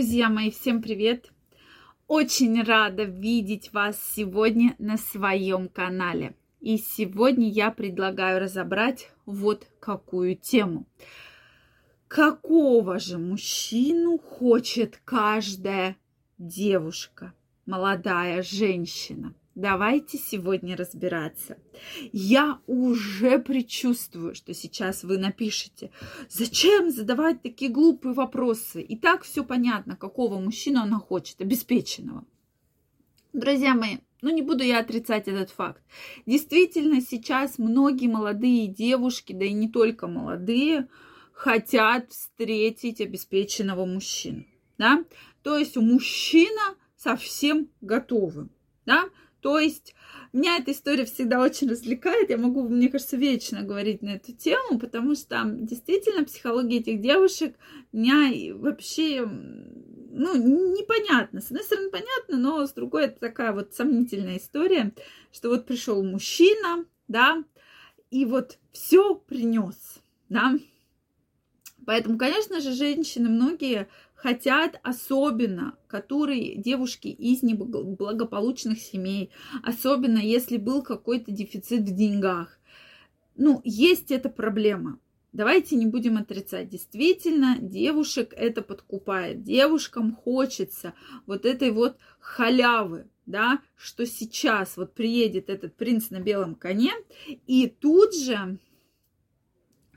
Друзья мои, всем привет! Очень рада видеть вас сегодня на своем канале. И сегодня я предлагаю разобрать вот какую тему. Какого же мужчину хочет каждая девушка, молодая женщина? Давайте сегодня разбираться. Я уже предчувствую, что сейчас вы напишете, зачем задавать такие глупые вопросы? И так все понятно, какого мужчину она хочет, обеспеченного. Друзья мои, ну не буду я отрицать этот факт. Действительно, сейчас многие молодые девушки, да и не только молодые, хотят встретить обеспеченного мужчину. Да? То есть у мужчина совсем готовы. Да? То есть меня эта история всегда очень развлекает. Я могу, мне кажется, вечно говорить на эту тему, потому что там действительно психология этих девушек меня вообще ну, непонятно. С одной стороны, понятно, но с другой это такая вот сомнительная история, что вот пришел мужчина, да, и вот все принес, да. Поэтому, конечно же, женщины многие хотят особенно, которые девушки из неблагополучных семей, особенно если был какой-то дефицит в деньгах. Ну, есть эта проблема. Давайте не будем отрицать. Действительно, девушек это подкупает. Девушкам хочется вот этой вот халявы, да, что сейчас вот приедет этот принц на белом коне, и тут же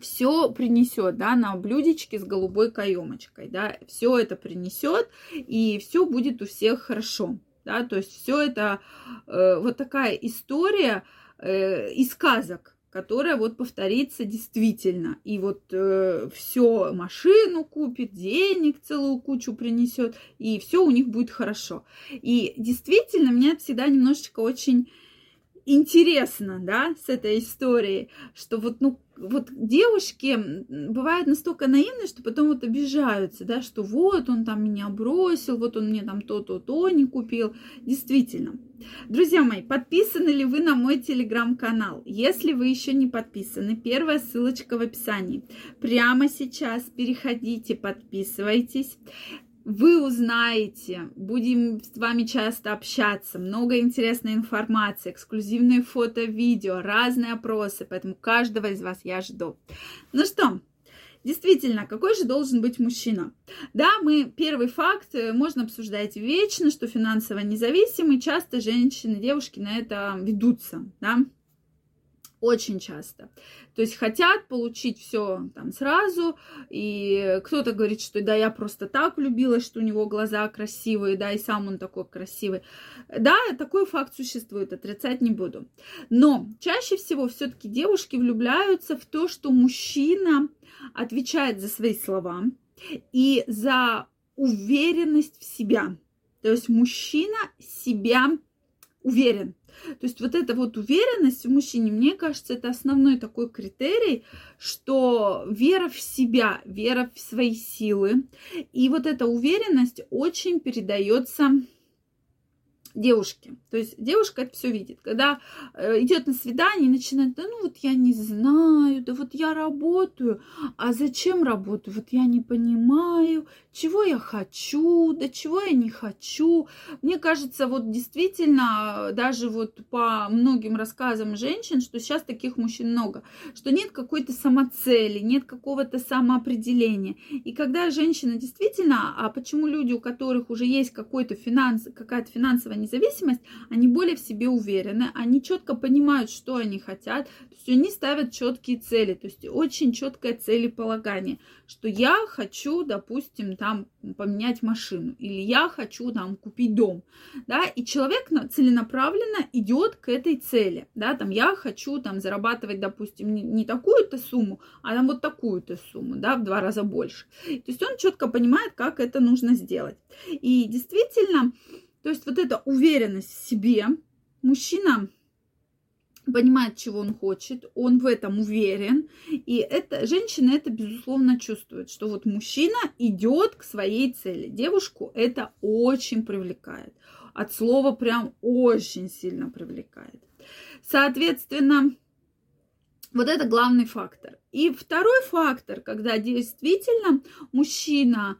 все принесет, да, на блюдечке с голубой каемочкой, да, все это принесет, и все будет у всех хорошо, да, то есть все это э, вот такая история э, из сказок, которая вот повторится действительно. И вот э, все машину купит, денег целую кучу принесет, и все у них будет хорошо. И действительно, меня всегда немножечко очень интересно, да, с этой историей, что вот, ну, вот девушки бывают настолько наивны, что потом вот обижаются, да, что вот он там меня бросил, вот он мне там то-то, то не купил. Действительно. Друзья мои, подписаны ли вы на мой телеграм-канал? Если вы еще не подписаны, первая ссылочка в описании. Прямо сейчас переходите, подписывайтесь вы узнаете, будем с вами часто общаться, много интересной информации, эксклюзивные фото, видео, разные опросы, поэтому каждого из вас я жду. Ну что, Действительно, какой же должен быть мужчина? Да, мы первый факт э, можно обсуждать вечно, что финансово независимый, часто женщины, девушки на это ведутся, да, очень часто. То есть хотят получить все там сразу, и кто-то говорит, что да, я просто так влюбилась, что у него глаза красивые, да, и сам он такой красивый. Да, такой факт существует, отрицать не буду. Но чаще всего все-таки девушки влюбляются в то, что мужчина отвечает за свои слова и за уверенность в себя. То есть мужчина себя уверен. То есть вот эта вот уверенность в мужчине, мне кажется, это основной такой критерий, что вера в себя, вера в свои силы. И вот эта уверенность очень передается девушки. То есть девушка это все видит. Когда э, идет на свидание и начинает, да ну вот я не знаю, да вот я работаю, а зачем работаю? Вот я не понимаю, чего я хочу, да чего я не хочу. Мне кажется, вот действительно, даже вот по многим рассказам женщин, что сейчас таких мужчин много, что нет какой-то самоцели, нет какого-то самоопределения. И когда женщина действительно, а почему люди, у которых уже есть какой-то финанс, какая-то финансовая независимость, они более в себе уверены, они четко понимают, что они хотят, то есть они ставят четкие цели, то есть очень четкое целеполагание, что я хочу, допустим, там поменять машину, или я хочу там купить дом, да, и человек целенаправленно идет к этой цели, да, там я хочу там зарабатывать, допустим, не, такую-то сумму, а там вот такую-то сумму, да, в два раза больше. То есть он четко понимает, как это нужно сделать. И действительно, то есть вот эта уверенность в себе, мужчина понимает, чего он хочет, он в этом уверен, и это, женщина это, безусловно, чувствует, что вот мужчина идет к своей цели. Девушку это очень привлекает. От слова прям очень сильно привлекает. Соответственно, вот это главный фактор. И второй фактор, когда действительно мужчина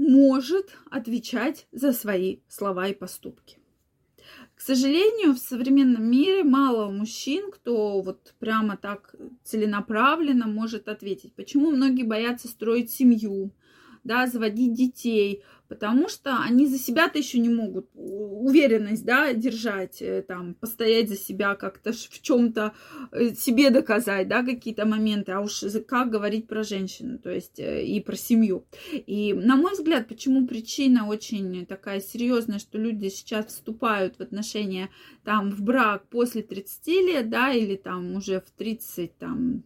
может отвечать за свои слова и поступки. К сожалению, в современном мире мало мужчин, кто вот прямо так целенаправленно может ответить. Почему многие боятся строить семью, да, заводить детей, потому что они за себя-то еще не могут уверенность, да, держать, э, там, постоять за себя как-то в чем-то э, себе доказать, да, какие-то моменты, а уж как говорить про женщину, то есть э, и про семью. И, на мой взгляд, почему причина очень такая серьезная, что люди сейчас вступают в отношения, там, в брак после 30 лет, да, или там уже в 30, там,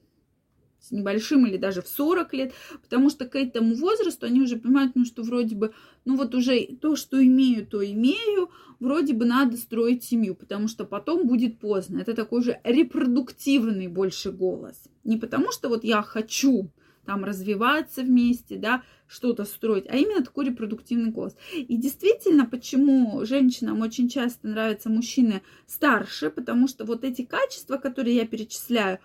с небольшим или даже в 40 лет, потому что к этому возрасту они уже понимают, ну что вроде бы, ну вот уже то, что имею, то имею, вроде бы надо строить семью, потому что потом будет поздно. Это такой же репродуктивный больше голос. Не потому что вот я хочу там развиваться вместе, да, что-то строить, а именно такой репродуктивный голос. И действительно, почему женщинам очень часто нравятся мужчины старше, потому что вот эти качества, которые я перечисляю,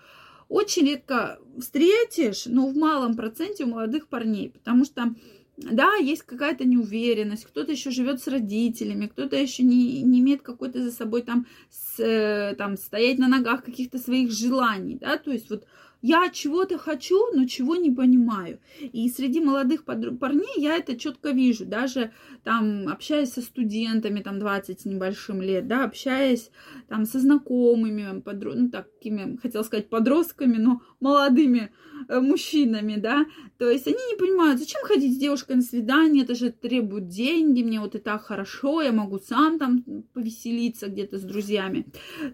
очень редко встретишь, но в малом проценте у молодых парней, потому что да, есть какая-то неуверенность, кто-то еще живет с родителями, кто-то еще не, не имеет какой-то за собой там, с, э, там стоять на ногах каких-то своих желаний, да, то есть вот я чего-то хочу, но чего не понимаю. И среди молодых парней я это четко вижу. Даже там общаясь со студентами, там 20 с небольшим лет, да, общаясь там со знакомыми, подро... ну, такими, хотел сказать, подростками, но молодыми э, мужчинами, да, то есть они не понимают, зачем ходить с девушкой на свидание, это же требует деньги, мне вот и так хорошо, я могу сам там повеселиться где-то с друзьями.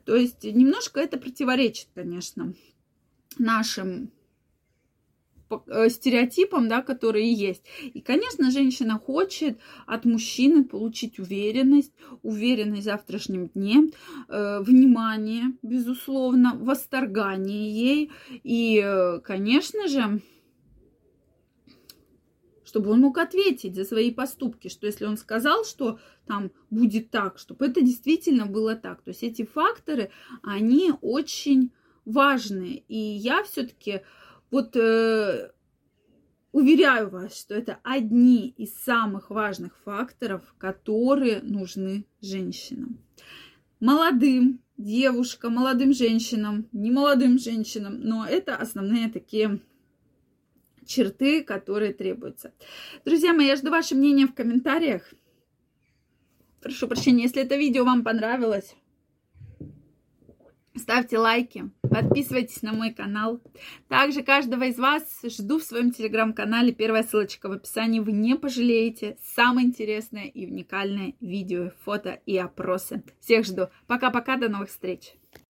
То есть немножко это противоречит, конечно нашим э, стереотипам, да, которые есть. И, конечно, женщина хочет от мужчины получить уверенность, уверенность в завтрашнем дне, э, внимание, безусловно, восторгание ей. И, э, конечно же, чтобы он мог ответить за свои поступки, что если он сказал, что там будет так, чтобы это действительно было так. То есть эти факторы, они очень важные. И я все-таки вот э, уверяю вас, что это одни из самых важных факторов, которые нужны женщинам. Молодым девушкам, молодым женщинам, не молодым женщинам, но это основные такие черты, которые требуются. Друзья мои, я жду ваше мнение в комментариях. Прошу прощения, если это видео вам понравилось, Ставьте лайки, подписывайтесь на мой канал. Также каждого из вас жду в своем телеграм-канале. Первая ссылочка в описании. Вы не пожалеете. Самое интересное и уникальное видео, фото и опросы. Всех жду. Пока-пока, до новых встреч.